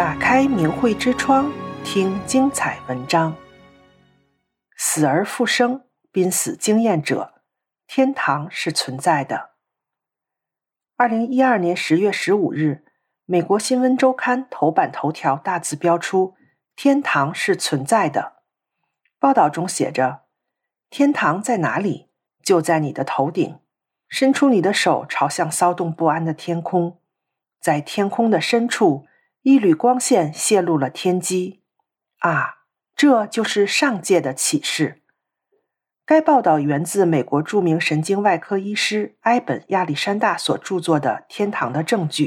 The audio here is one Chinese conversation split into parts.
打开明慧之窗，听精彩文章。死而复生，濒死经验者，天堂是存在的。二零一二年十月十五日，美国新闻周刊头版头条大字标出“天堂是存在的”。报道中写着：“天堂在哪里？就在你的头顶。伸出你的手，朝向骚动不安的天空。在天空的深处，一缕光线泄露了天机。啊，这就是上界的启示。”该报道源自美国著名神经外科医师埃本·亚历山大所著作的《天堂的证据》。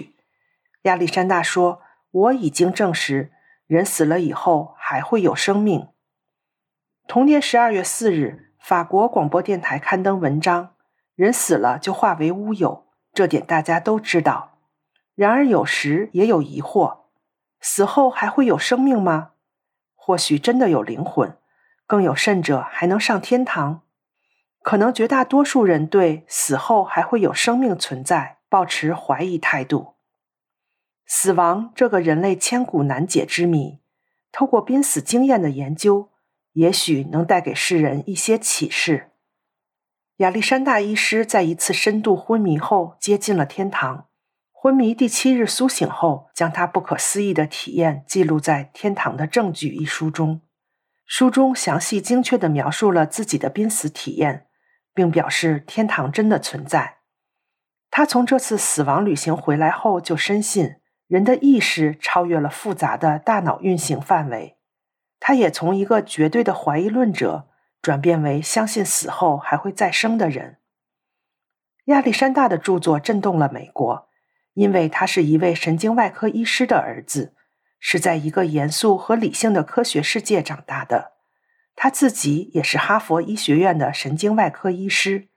亚历山大说：“我已经证实，人死了以后还会有生命。”同年十二月四日，法国广播电台刊登文章：“人死了就化为乌有，这点大家都知道。然而有时也有疑惑：死后还会有生命吗？或许真的有灵魂。”更有甚者，还能上天堂？可能绝大多数人对死后还会有生命存在抱持怀疑态度。死亡这个人类千古难解之谜，透过濒死经验的研究，也许能带给世人一些启示。亚历山大医师在一次深度昏迷后接近了天堂，昏迷第七日苏醒后，将他不可思议的体验记录在《天堂的证据》一书中。书中详细精确地描述了自己的濒死体验，并表示天堂真的存在。他从这次死亡旅行回来后，就深信人的意识超越了复杂的大脑运行范围。他也从一个绝对的怀疑论者转变为相信死后还会再生的人。亚历山大的著作震动了美国，因为他是一位神经外科医师的儿子。是在一个严肃和理性的科学世界长大的，他自己也是哈佛医学院的神经外科医师。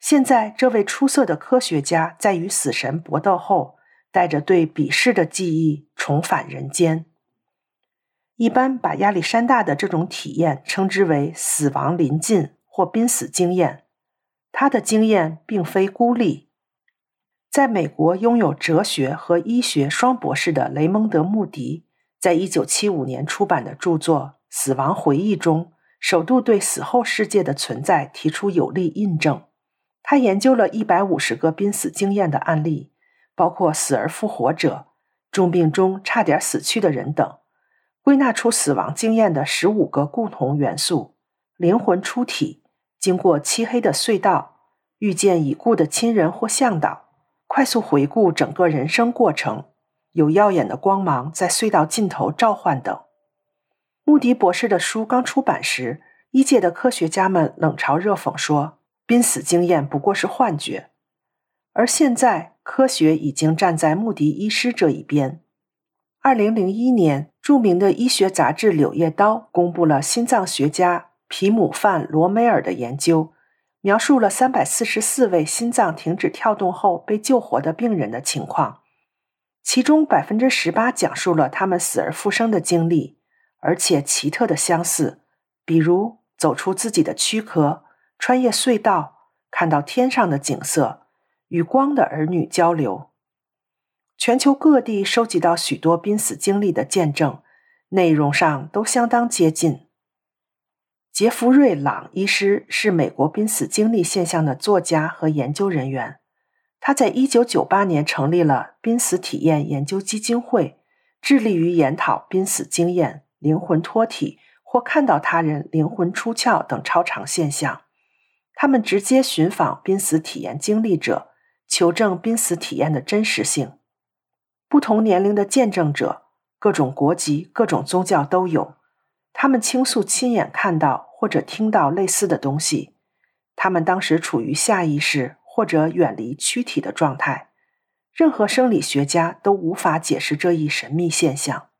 现在，这位出色的科学家在与死神搏斗后，带着对彼世的记忆重返人间。一般把亚历山大的这种体验称之为死亡临近或濒死经验。他的经验并非孤立。在美国拥有哲学和医学双博士的雷蒙德·穆迪，在一九七五年出版的著作《死亡回忆》中，首度对死后世界的存在提出有力印证。他研究了一百五十个濒死经验的案例，包括死而复活者、重病中差点死去的人等，归纳出死亡经验的十五个共同元素：灵魂出体、经过漆黑的隧道、遇见已故的亲人或向导。快速回顾整个人生过程，有耀眼的光芒在隧道尽头召唤等。穆迪博士的书刚出版时，医界的科学家们冷嘲热讽说，濒死经验不过是幻觉。而现在，科学已经站在穆迪医师这一边。二零零一年，著名的医学杂志《柳叶刀》公布了心脏学家皮姆范罗梅尔的研究。描述了三百四十四位心脏停止跳动后被救活的病人的情况，其中百分之十八讲述了他们死而复生的经历，而且奇特的相似，比如走出自己的躯壳、穿越隧道、看到天上的景色、与光的儿女交流。全球各地收集到许多濒死经历的见证，内容上都相当接近。杰弗瑞·朗医师是美国濒死经历现象的作家和研究人员。他在1998年成立了濒死体验研究基金会，致力于研讨濒死经验、灵魂脱体或看到他人灵魂出窍等超常现象。他们直接寻访濒死体验经历者，求证濒死体验的真实性。不同年龄的见证者，各种国籍、各种宗教都有。他们倾诉亲眼看到。或者听到类似的东西，他们当时处于下意识或者远离躯体的状态。任何生理学家都无法解释这一神秘现象。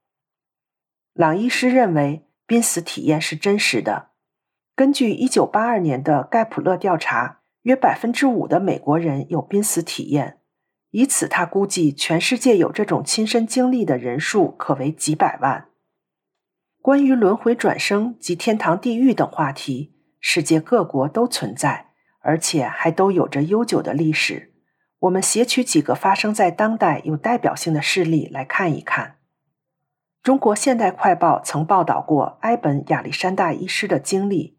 朗医师认为，濒死体验是真实的。根据1982年的盖普勒调查，约百分之五的美国人有濒死体验，以此他估计全世界有这种亲身经历的人数可为几百万。关于轮回转生及天堂、地狱等话题，世界各国都存在，而且还都有着悠久的历史。我们撷取几个发生在当代有代表性的事例来看一看。中国现代快报曾报道过埃本·亚历山大医师的经历，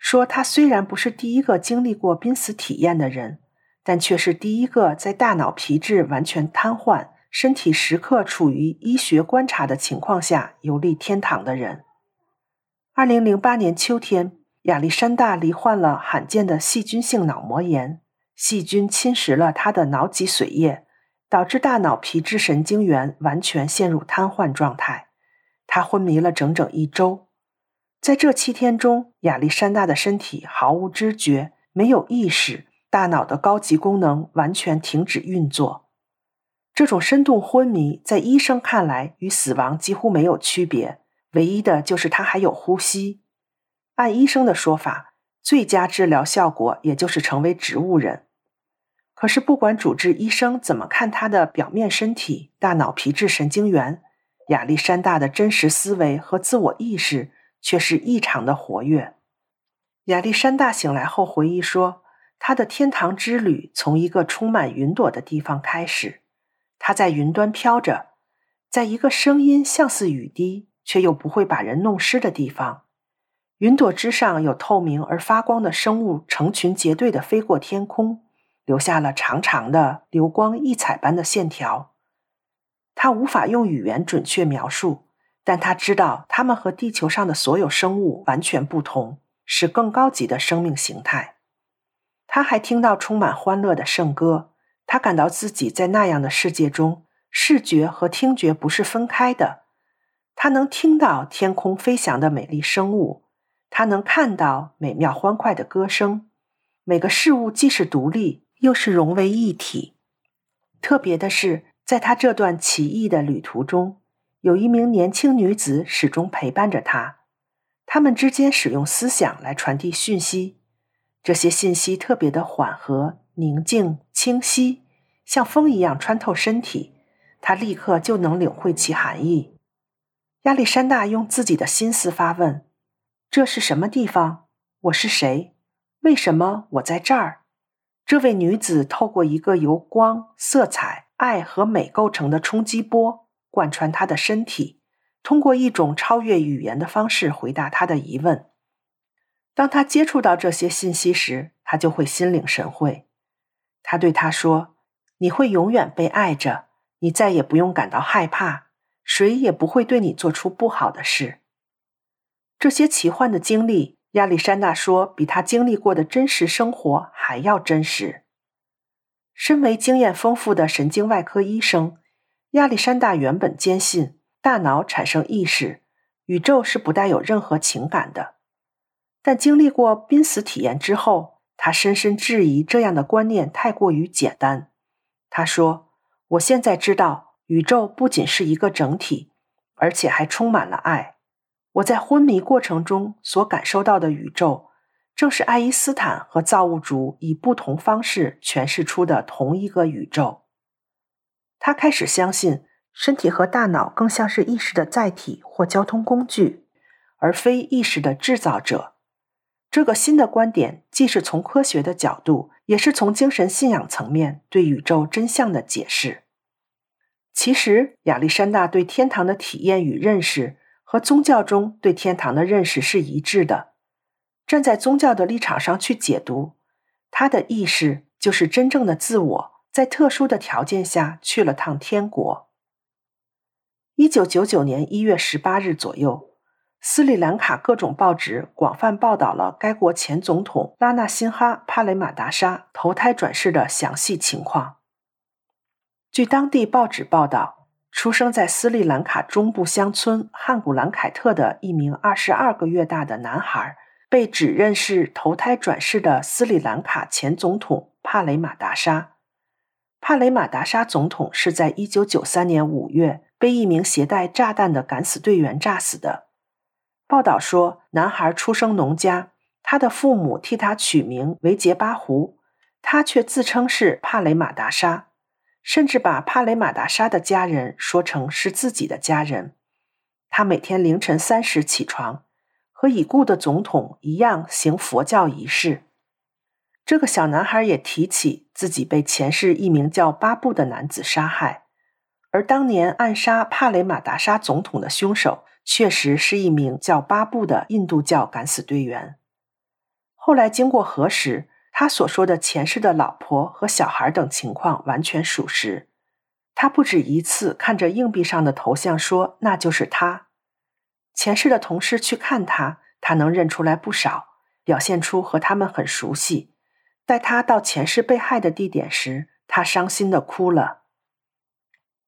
说他虽然不是第一个经历过濒死体验的人，但却是第一个在大脑皮质完全瘫痪、身体时刻处于医学观察的情况下游历天堂的人。二零零八年秋天，亚历山大罹患了罕见的细菌性脑膜炎，细菌侵蚀了他的脑脊髓液。导致大脑皮质神经元完全陷入瘫痪状态，他昏迷了整整一周。在这七天中，亚历山大的身体毫无知觉，没有意识，大脑的高级功能完全停止运作。这种深度昏迷在医生看来与死亡几乎没有区别，唯一的就是他还有呼吸。按医生的说法，最佳治疗效果也就是成为植物人。可是，不管主治医生怎么看他的表面身体、大脑皮质神经元，亚历山大的真实思维和自我意识却是异常的活跃。亚历山大醒来后回忆说，他的天堂之旅从一个充满云朵的地方开始，它在云端飘着，在一个声音像似雨滴却又不会把人弄湿的地方，云朵之上有透明而发光的生物，成群结队的飞过天空。留下了长长的流光溢彩般的线条，他无法用语言准确描述，但他知道他们和地球上的所有生物完全不同，是更高级的生命形态。他还听到充满欢乐的圣歌，他感到自己在那样的世界中，视觉和听觉不是分开的。他能听到天空飞翔的美丽生物，他能看到美妙欢快的歌声。每个事物既是独立。又是融为一体。特别的是，在他这段奇异的旅途中，有一名年轻女子始终陪伴着他。他们之间使用思想来传递讯息，这些信息特别的缓和、宁静、清晰，像风一样穿透身体。他立刻就能领会其含义。亚历山大用自己的心思发问：“这是什么地方？我是谁？为什么我在这儿？”这位女子透过一个由光、色彩、爱和美构成的冲击波贯穿他的身体，通过一种超越语言的方式回答他的疑问。当他接触到这些信息时，他就会心领神会。他对他说：“你会永远被爱着，你再也不用感到害怕，谁也不会对你做出不好的事。”这些奇幻的经历。亚历山大说：“比他经历过的真实生活还要真实。”身为经验丰富的神经外科医生，亚历山大原本坚信大脑产生意识，宇宙是不带有任何情感的。但经历过濒死体验之后，他深深质疑这样的观念太过于简单。他说：“我现在知道，宇宙不仅是一个整体，而且还充满了爱。”我在昏迷过程中所感受到的宇宙，正是爱因斯坦和造物主以不同方式诠释出的同一个宇宙。他开始相信，身体和大脑更像是意识的载体或交通工具，而非意识的制造者。这个新的观点既是从科学的角度，也是从精神信仰层面对宇宙真相的解释。其实，亚历山大对天堂的体验与认识，和宗教中对天堂的认识是一致的。站在宗教的立场上去解读，他的意识就是真正的自我，在特殊的条件下去了趟天国。一九九九年一月十八日左右，斯里兰卡各种报纸广泛报道了该国前总统拉纳辛哈·帕雷马达沙投胎转世的详细情况。据当地报纸报道。出生在斯里兰卡中部乡村汉古兰凯特的一名二十二个月大的男孩，被指认是投胎转世的斯里兰卡前总统帕雷马达沙。帕雷马达沙总统是在一九九三年五月被一名携带炸弹的敢死队员炸死的。报道说，男孩出生农家，他的父母替他取名为杰巴胡，他却自称是帕雷马达沙。甚至把帕雷马达沙的家人说成是自己的家人。他每天凌晨三时起床，和已故的总统一样行佛教仪式。这个小男孩也提起自己被前世一名叫巴布的男子杀害，而当年暗杀帕雷马达沙总统的凶手，确实是一名叫巴布的印度教敢死队员。后来经过核实，他所说的前世的老婆和小孩等情况完全属实。他不止一次看着硬币上的头像说：“那就是他。”前世的同事去看他，他能认出来不少，表现出和他们很熟悉。带他到前世被害的地点时，他伤心的哭了。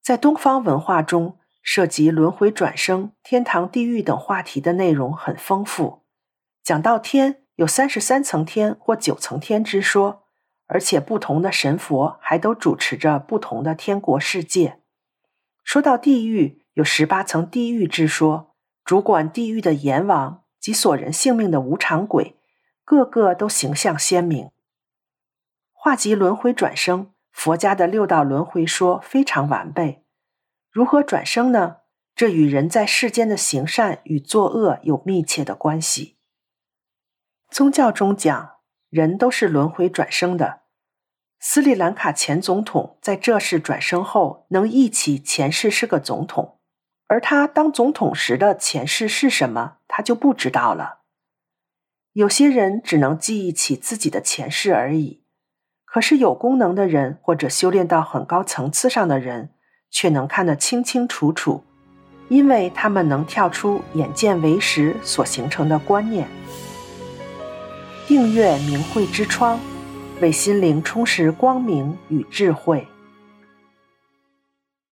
在东方文化中，涉及轮回转生、天堂、地狱等话题的内容很丰富。讲到天，有三十三层天或九层天之说，而且不同的神佛还都主持着不同的天国世界。说到地狱，有十八层地狱之说，主管地狱的阎王及索人性命的无常鬼，个个都形象鲜明。话及轮回转生，佛家的六道轮回说非常完备。如何转生呢？这与人在世间的行善与作恶有密切的关系。宗教中讲，人都是轮回转生的。斯里兰卡前总统在这世转生后，能忆起前世是个总统，而他当总统时的前世是什么，他就不知道了。有些人只能记忆起自己的前世而已。可是有功能的人，或者修炼到很高层次上的人，却能看得清清楚楚，因为他们能跳出眼见为实所形成的观念。订阅明慧之窗，为心灵充实光明与智慧。